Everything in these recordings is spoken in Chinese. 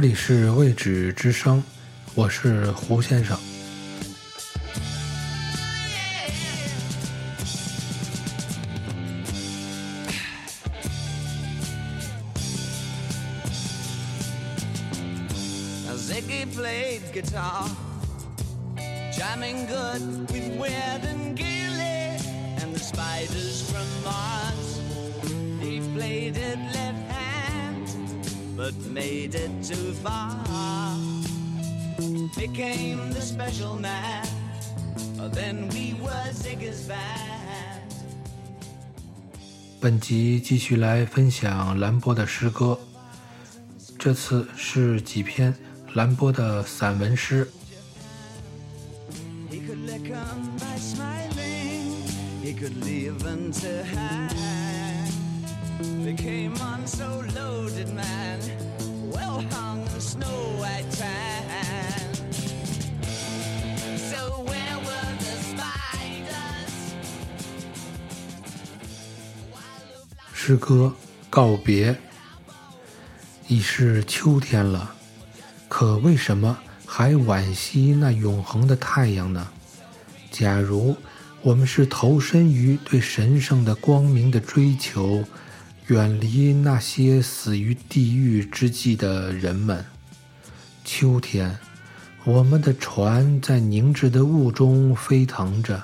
这里是位置之声，我是胡先生。本集继续来分享兰波的诗歌，这次是几篇兰波的散文诗。诗歌告别，已是秋天了，可为什么还惋惜那永恒的太阳呢？假如我们是投身于对神圣的光明的追求，远离那些死于地狱之际的人们，秋天，我们的船在凝滞的雾中飞腾着，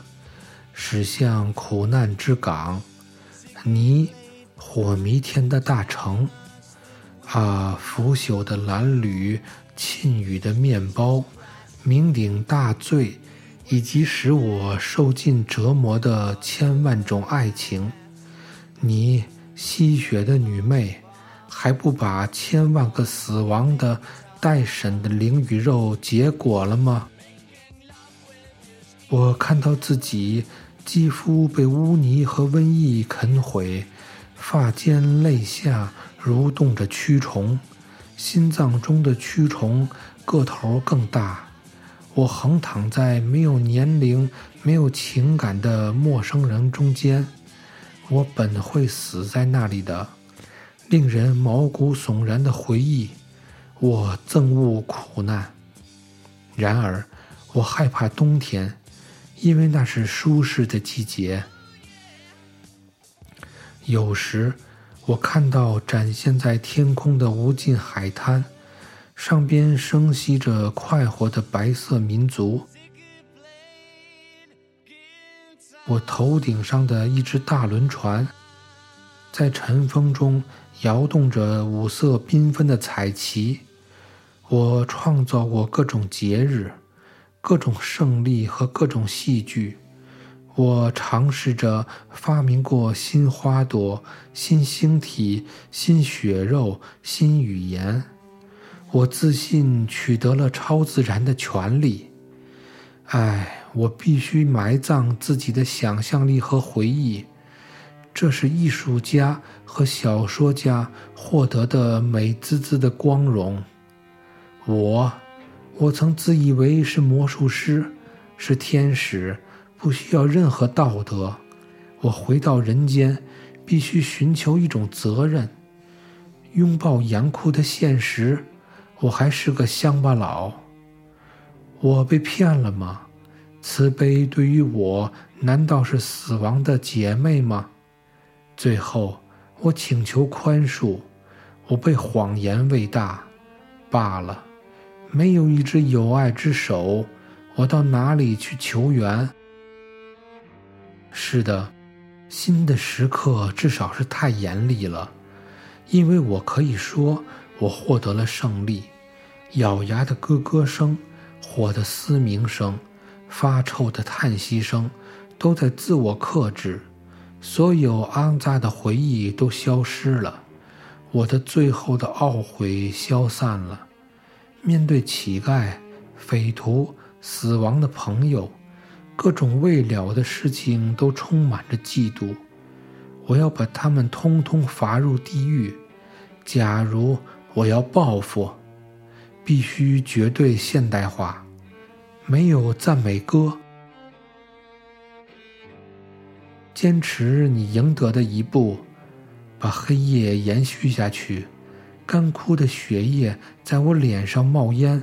驶向苦难之港。你。火迷天的大城，啊，腐朽的蓝缕，沁雨的面包，酩酊大醉，以及使我受尽折磨的千万种爱情。你吸血的女魅，还不把千万个死亡的待审的灵与肉结果了吗？我看到自己肌肤被污泥和瘟疫啃毁。发间肋下蠕动着蛆虫，心脏中的蛆虫个头更大。我横躺在没有年龄、没有情感的陌生人中间，我本会死在那里的。令人毛骨悚然的回忆，我憎恶苦难。然而，我害怕冬天，因为那是舒适的季节。有时，我看到展现在天空的无尽海滩，上边生息着快活的白色民族。我头顶上的一只大轮船，在晨风中摇动着五色缤纷的彩旗。我创造过各种节日、各种胜利和各种戏剧。我尝试着发明过新花朵、新星体、新血肉、新语言。我自信取得了超自然的权利。唉，我必须埋葬自己的想象力和回忆。这是艺术家和小说家获得的美滋滋的光荣。我，我曾自以为是魔术师，是天使。不需要任何道德，我回到人间，必须寻求一种责任，拥抱严酷的现实。我还是个乡巴佬，我被骗了吗？慈悲对于我，难道是死亡的姐妹吗？最后，我请求宽恕，我被谎言喂大，罢了。没有一只有爱之手，我到哪里去求援？是的，新的时刻至少是太严厉了，因为我可以说我获得了胜利。咬牙的咯咯声、火的嘶鸣声、发臭的叹息声，都在自我克制。所有肮脏的回忆都消失了，我的最后的懊悔消散了。面对乞丐、匪徒、死亡的朋友。各种未了的事情都充满着嫉妒，我要把他们通通罚入地狱。假如我要报复，必须绝对现代化，没有赞美歌。坚持你赢得的一步，把黑夜延续下去，干枯的血液在我脸上冒烟，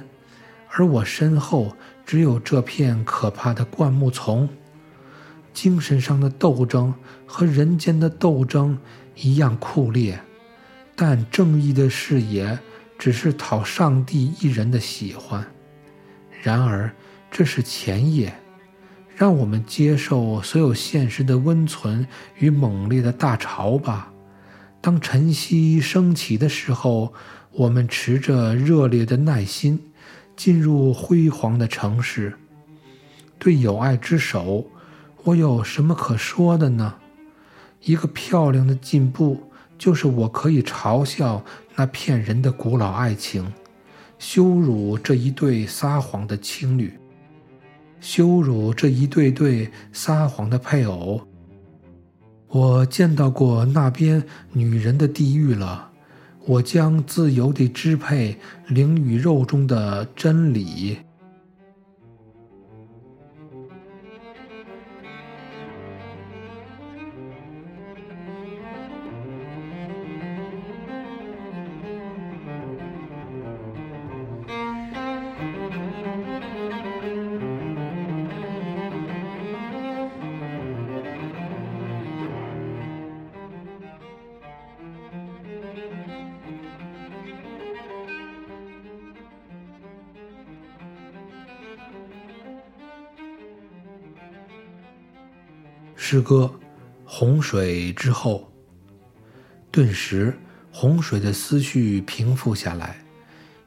而我身后只有这片可怕的灌木丛。精神上的斗争和人间的斗争一样酷烈，但正义的视野只是讨上帝一人的喜欢。然而，这是前夜，让我们接受所有现实的温存与猛烈的大潮吧。当晨曦升起的时候，我们持着热烈的耐心进入辉煌的城市。对友爱之手。我有什么可说的呢？一个漂亮的进步，就是我可以嘲笑那骗人的古老爱情，羞辱这一对撒谎的情侣，羞辱这一对对撒谎的配偶。我见到过那边女人的地狱了，我将自由地支配灵与肉中的真理。诗歌，洪水之后，顿时洪水的思绪平复下来。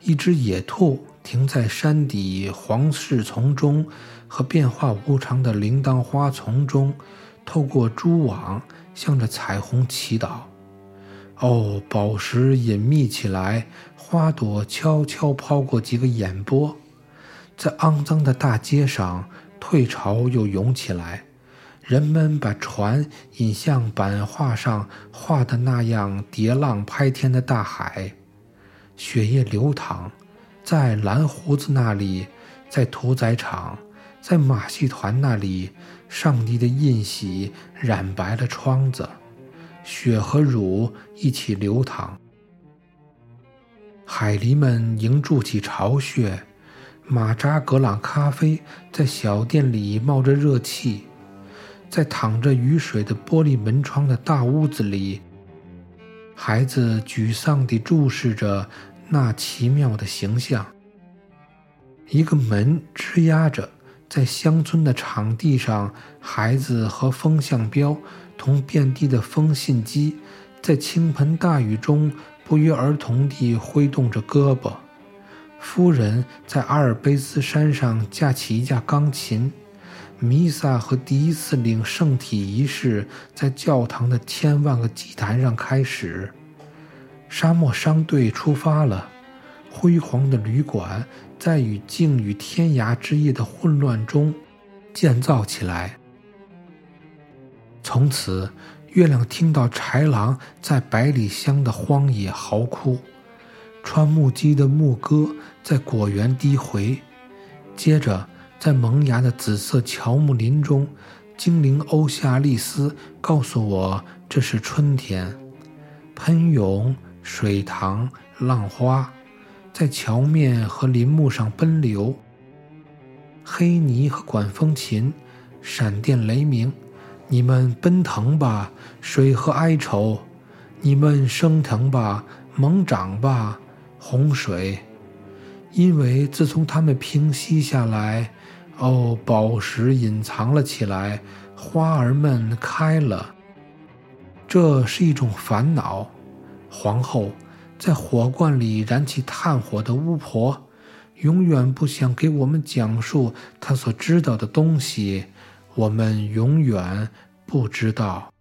一只野兔停在山底黄柿丛中和变化无常的铃铛花丛中，透过蛛网向着彩虹祈祷。哦，宝石隐秘起来，花朵悄悄抛过几个眼波，在肮脏的大街上，退潮又涌起来。人们把船引向版画上画的那样叠浪拍天的大海，血液流淌，在蓝胡子那里，在屠宰场，在马戏团那里，上帝的印玺染白了窗子，血和乳一起流淌。海狸们迎筑起巢穴，马扎格朗咖啡在小店里冒着热气。在淌着雨水的玻璃门窗的大屋子里，孩子沮丧地注视着那奇妙的形象。一个门吱呀着，在乡村的场地上，孩子和风向标同遍地的风信机，在倾盆大雨中不约而同地挥动着胳膊。夫人在阿尔卑斯山上架起一架钢琴。弥撒和第一次领圣体仪式在教堂的千万个祭坛上开始。沙漠商队出发了，辉煌的旅馆在与静与天涯之夜的混乱中建造起来。从此，月亮听到豺狼在百里香的荒野嚎哭，穿木屐的牧歌在果园低回，接着。在萌芽的紫色乔木林中，精灵欧夏利斯告诉我这是春天。喷涌、水塘、浪花，在桥面和林木上奔流。黑泥和管风琴，闪电雷鸣，你们奔腾吧，水和哀愁，你们升腾吧，猛涨吧，洪水。因为自从它们平息下来。哦，宝石隐藏了起来，花儿们开了。这是一种烦恼。皇后在火罐里燃起炭火的巫婆，永远不想给我们讲述她所知道的东西。我们永远不知道。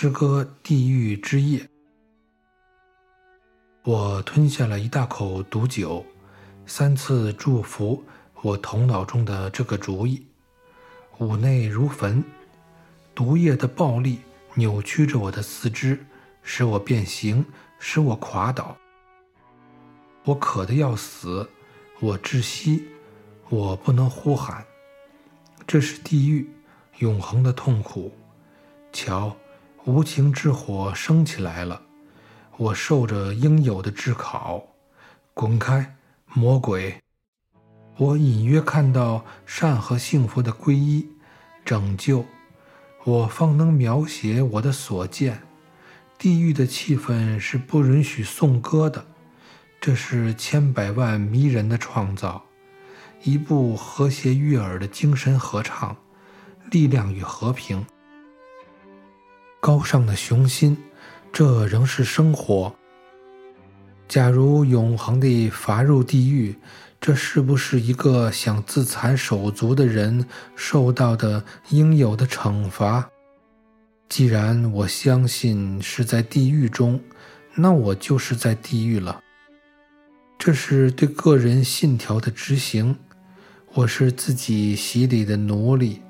诗歌《地狱之夜》，我吞下了一大口毒酒，三次祝福我头脑中的这个主意。五内如焚，毒液的暴力扭曲着我的四肢，使我变形，使我垮倒。我渴得要死，我窒息，我不能呼喊。这是地狱，永恒的痛苦。瞧，无情之火升起来了，我受着应有的炙烤。滚开，魔鬼！我隐约看到善和幸福的皈依、拯救，我方能描写我的所见。地狱的气氛是不允许颂歌的。这是千百万迷人的创造，一部和谐悦耳的精神合唱，力量与和平，高尚的雄心，这仍是生活。假如永恒地罚入地狱，这是不是一个想自残手足的人受到的应有的惩罚？既然我相信是在地狱中，那我就是在地狱了。这是对个人信条的执行。我是自己洗礼的奴隶，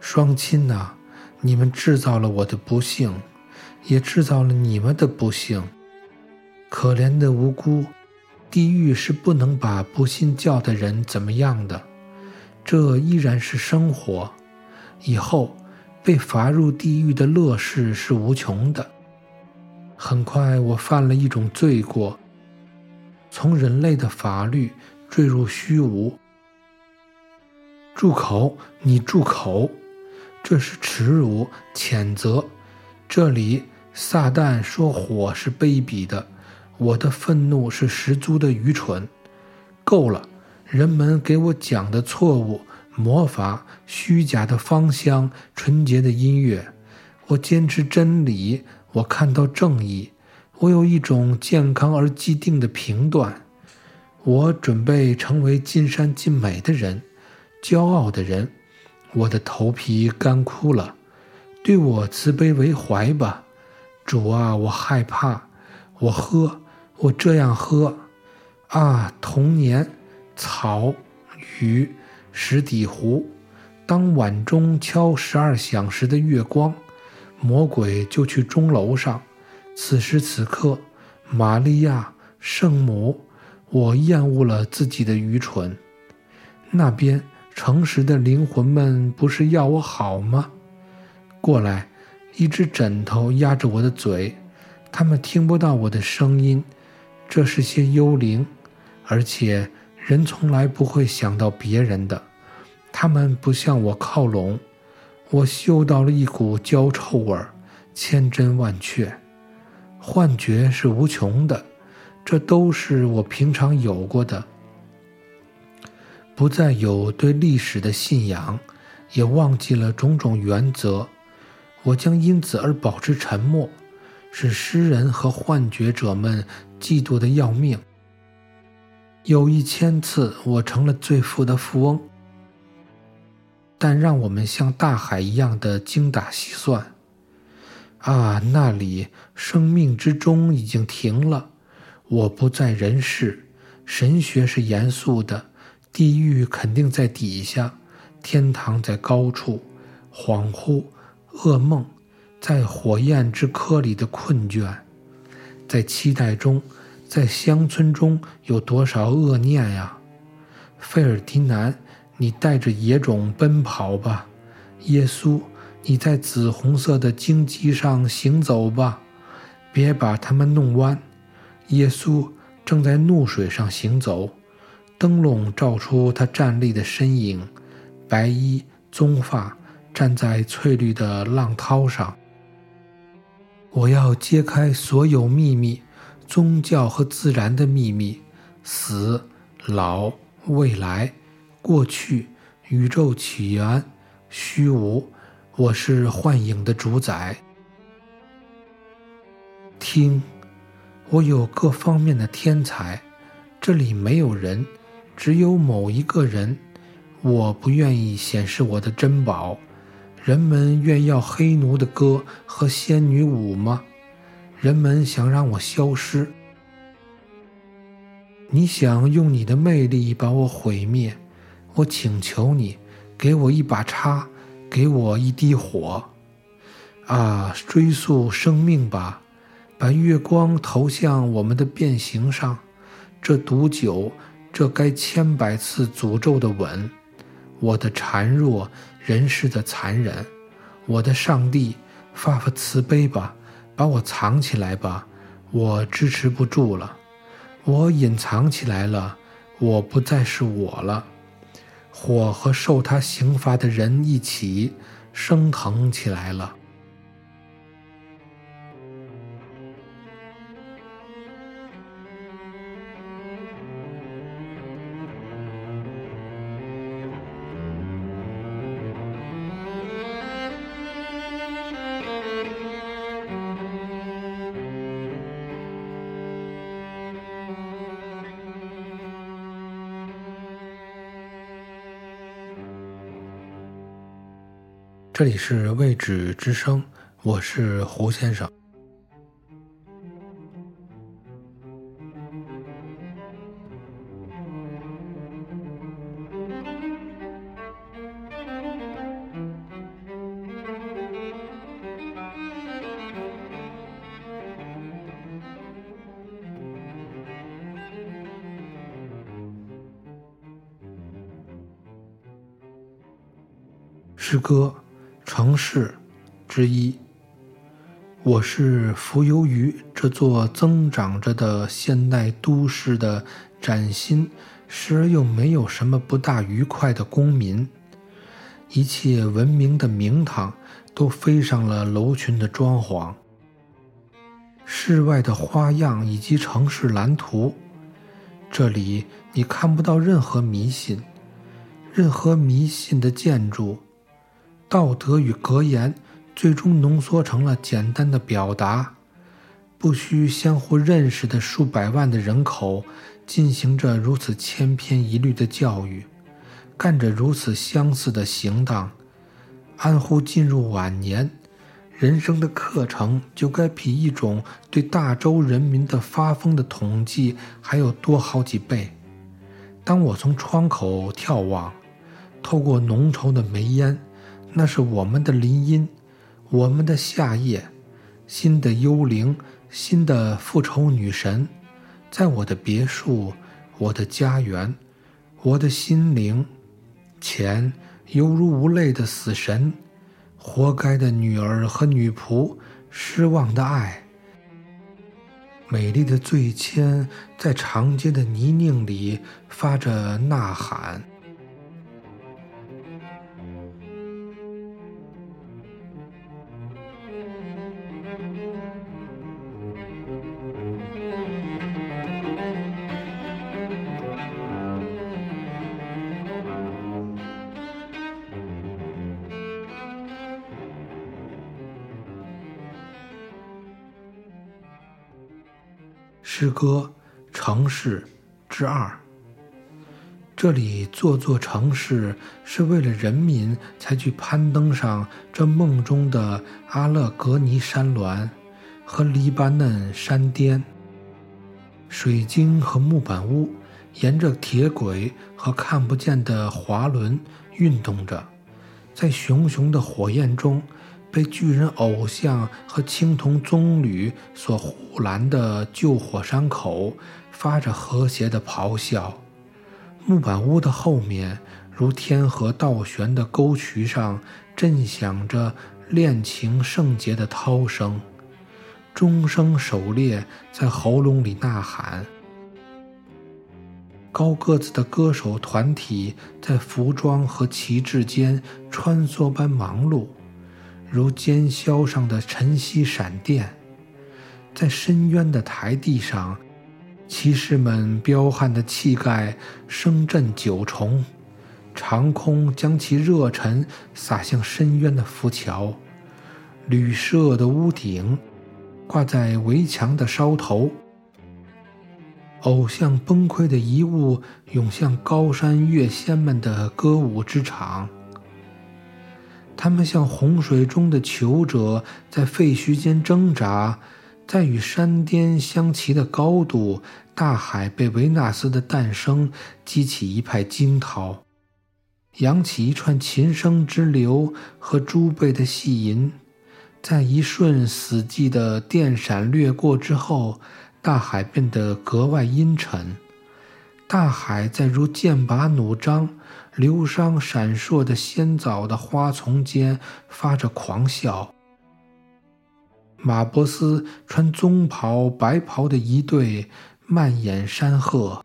双亲呐，你们制造了我的不幸，也制造了你们的不幸。可怜的无辜，地狱是不能把不信教的人怎么样的。这依然是生活。以后被罚入地狱的乐事是无穷的。很快，我犯了一种罪过。从人类的法律坠入虚无。住口！你住口！这是耻辱、谴责。这里，撒旦说火是卑鄙的，我的愤怒是十足的愚蠢。够了！人们给我讲的错误、魔法、虚假的芳香、纯洁的音乐。我坚持真理，我看到正义。我有一种健康而既定的评断，我准备成为尽善尽美的人，骄傲的人。我的头皮干枯了，对我慈悲为怀吧，主啊！我害怕，我喝，我这样喝。啊，童年，草，鱼，石底湖。当晚钟敲十二响时的月光，魔鬼就去钟楼上。此时此刻，玛利亚圣母，我厌恶了自己的愚蠢。那边诚实的灵魂们不是要我好吗？过来，一只枕头压着我的嘴，他们听不到我的声音。这是些幽灵，而且人从来不会想到别人的。他们不向我靠拢，我嗅到了一股焦臭味儿，千真万确。幻觉是无穷的，这都是我平常有过的。不再有对历史的信仰，也忘记了种种原则，我将因此而保持沉默，使诗人和幻觉者们嫉妒的要命。有一千次，我成了最富的富翁，但让我们像大海一样的精打细算。啊，那里生命之钟已经停了，我不在人世。神学是严肃的，地狱肯定在底下，天堂在高处。恍惚，噩梦，在火焰之颗里的困倦，在期待中，在乡村中有多少恶念呀？费尔迪南，你带着野种奔跑吧，耶稣。你在紫红色的荆棘上行走吧，别把它们弄弯。耶稣正在怒水上行走，灯笼照出他站立的身影，白衣棕发，站在翠绿的浪涛上。我要揭开所有秘密，宗教和自然的秘密，死、老、未来、过去、宇宙起源、虚无。我是幻影的主宰。听，我有各方面的天才，这里没有人，只有某一个人。我不愿意显示我的珍宝。人们愿要黑奴的歌和仙女舞吗？人们想让我消失。你想用你的魅力把我毁灭？我请求你，给我一把叉。给我一滴火，啊，追溯生命吧，把月光投向我们的变形上。这毒酒，这该千百次诅咒的吻，我的孱弱，人世的残忍，我的上帝，发发慈悲吧，把我藏起来吧，我支持不住了，我隐藏起来了，我不再是我了。火和受他刑罚的人一起升腾起来了。这里是未止之声，我是胡先生。诗歌。城市之一，我是浮游于这座增长着的现代都市的崭新，时而又没有什么不大愉快的公民。一切文明的名堂都飞上了楼群的装潢，室外的花样以及城市蓝图。这里你看不到任何迷信，任何迷信的建筑。道德与格言最终浓缩成了简单的表达，不需相互认识的数百万的人口进行着如此千篇一律的教育，干着如此相似的行当。安乎进入晚年，人生的课程就该比一种对大洲人民的发疯的统计还要多好几倍。当我从窗口眺望，透过浓稠的煤烟。那是我们的林荫，我们的夏夜，新的幽灵，新的复仇女神，在我的别墅，我的家园，我的心灵，钱犹如无泪的死神，活该的女儿和女仆，失望的爱，美丽的醉千在长街的泥泞里发着呐喊。诗歌《城市之二》。这里座座城市是为了人民才去攀登上这梦中的阿勒格尼山峦和黎巴嫩山巅。水晶和木板屋沿着铁轨和看不见的滑轮运动着，在熊熊的火焰中。被巨人偶像和青铜棕榈所护拦的旧火山口发着和谐的咆哮，木板屋的后面如天河倒悬的沟渠上震响着恋情圣洁的涛声，钟声狩猎在喉咙里呐喊。高个子的歌手团体在服装和旗帜间穿梭般忙碌。如尖霄上的晨曦闪电，在深渊的台地上，骑士们彪悍的气概声震九重，长空将其热尘洒向深渊的浮桥，旅社的屋顶挂在围墙的梢头，偶像崩溃的遗物涌向高山乐仙们的歌舞之场。他们像洪水中的囚者，在废墟间挣扎，在与山巅相齐的高度，大海被维纳斯的诞生激起一派惊涛。扬起一串琴声之流和珠贝的细吟，在一瞬死寂的电闪掠过之后，大海变得格外阴沉。大海在如剑拔弩张、流觞闪烁的仙藻的花丛间发着狂笑。马伯斯穿棕袍白袍的一对漫眼山鹤。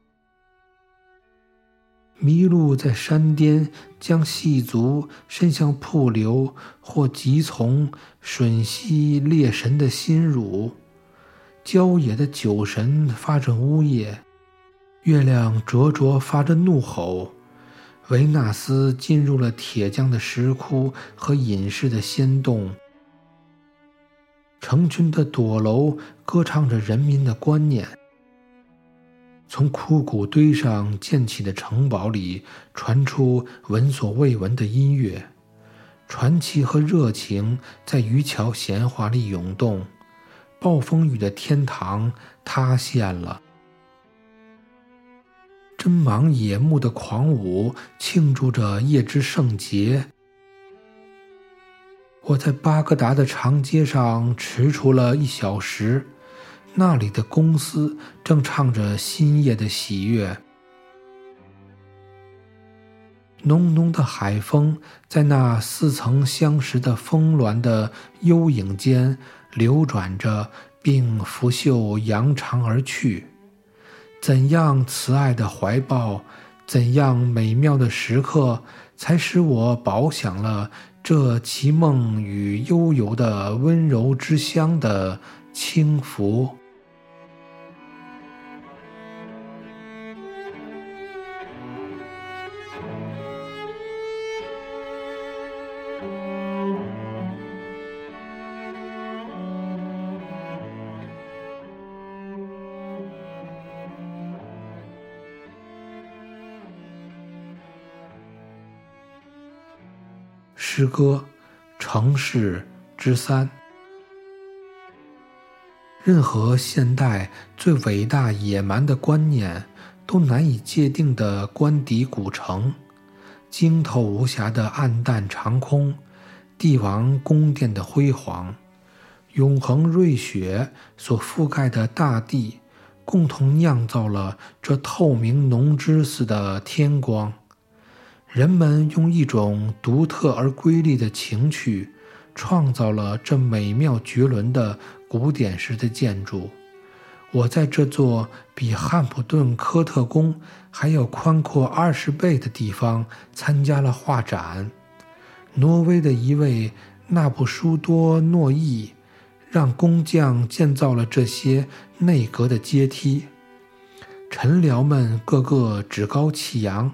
麋鹿在山巅将细足伸向瀑流，或急从吮吸猎神的心乳。郊野的酒神发着呜咽，月亮灼灼发着怒吼。维纳斯进入了铁匠的石窟和隐士的仙洞。成群的朵楼歌唱着人民的观念。从枯骨堆上建起的城堡里传出闻所未闻的音乐，传奇和热情在渔樵闲话里涌动。暴风雨的天堂塌陷了，真芒野木的狂舞庆祝着夜之圣洁。我在巴格达的长街上踟蹰了一小时。那里的公司正唱着新夜的喜悦，浓浓的海风在那似曾相识的峰峦的幽影间流转着，并拂袖扬长而去。怎样慈爱的怀抱，怎样美妙的时刻，才使我饱享了这奇梦与悠游的温柔之乡的轻浮。诗歌，城市之三。任何现代最伟大野蛮的观念都难以界定的官邸古城，惊透无瑕的暗淡长空，帝王宫殿的辉煌，永恒瑞雪所覆盖的大地，共同酿造了这透明浓汁似的天光。人们用一种独特而瑰丽的情趣，创造了这美妙绝伦的古典式的建筑。我在这座比汉普顿科特宫还要宽阔二十倍的地方参加了画展。挪威的一位纳布舒多诺伊让工匠建造了这些内阁的阶梯。臣僚们个个趾高气扬。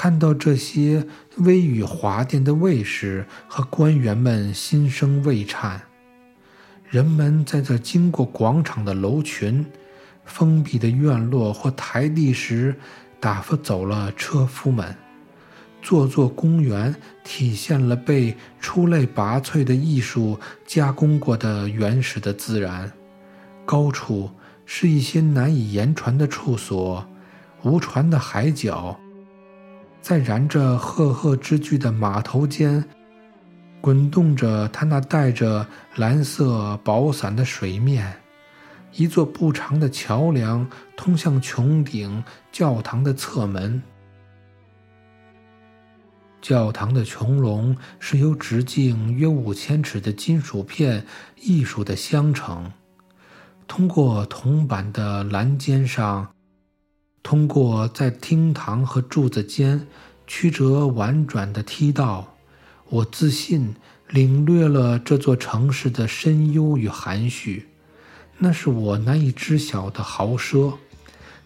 看到这些威宇华殿的卫士和官员们，心生畏颤。人们在这经过广场的楼群、封闭的院落或台地时，打发走了车夫们。座座公园体现了被出类拔萃的艺术加工过的原始的自然。高处是一些难以言传的处所，无船的海角。在燃着赫赫之炬的码头间，滚动着它那带着蓝色薄伞的水面。一座不长的桥梁通向穹顶教堂的侧门。教堂的穹隆是由直径约五千尺的金属片艺术的相成。通过铜板的栏间上。通过在厅堂和柱子间曲折婉转的梯道，我自信领略了这座城市的深幽与含蓄。那是我难以知晓的豪奢。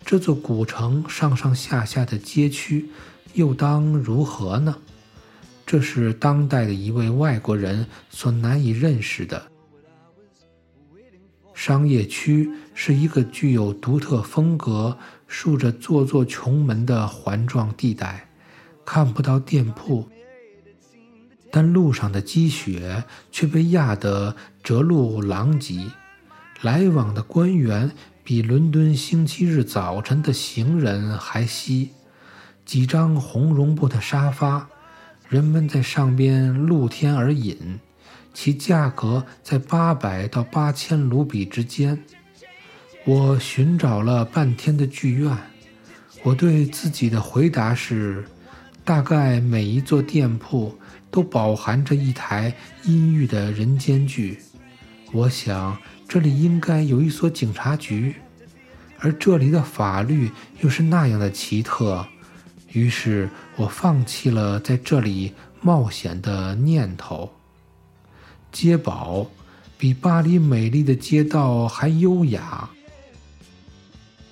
这座古城上上下下的街区又当如何呢？这是当代的一位外国人所难以认识的。商业区是一个具有独特风格。竖着座座穹门的环状地带，看不到店铺，但路上的积雪却被压得折路狼藉。来往的官员比伦敦星期日早晨的行人还稀。几张红绒布的沙发，人们在上边露天而饮，其价格在八百到八千卢比之间。我寻找了半天的剧院，我对自己的回答是：大概每一座店铺都饱含着一台阴郁的人间剧。我想这里应该有一所警察局。而这里的法律又是那样的奇特，于是我放弃了在这里冒险的念头。街宝比巴黎美丽的街道还优雅，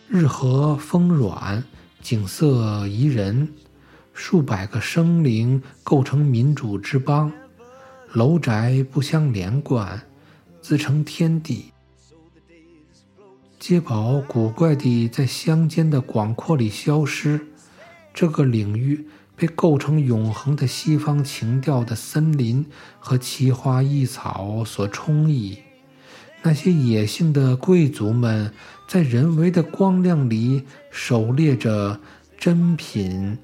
日和风软，景色宜人，数百个生灵构成民主之邦，楼宅不相连贯，自成天地。街宝古怪地在乡间的广阔里消失，这个领域被构成永恒的西方情调的森林和奇花异草所充溢。那些野性的贵族们在人为的光亮里狩猎着珍品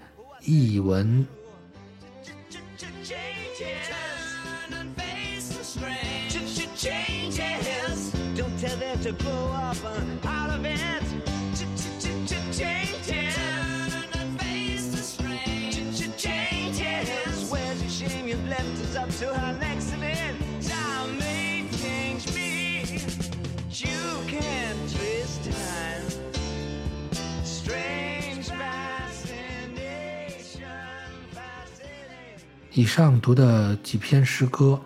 异闻。以上读的几篇诗歌，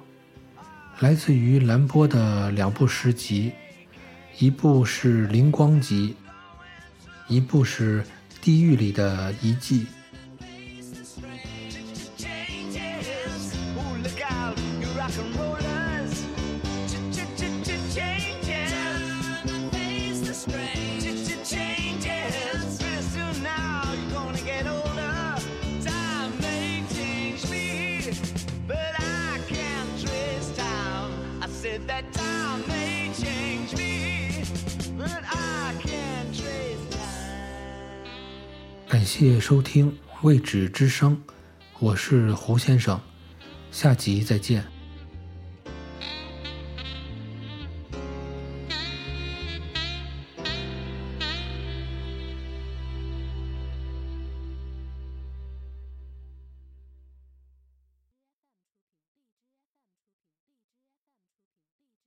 来自于兰波的两部诗集。一部是《灵光集》，一部是《地狱里的遗迹》。谢收听《未止之声》，我是胡先生，下集再见。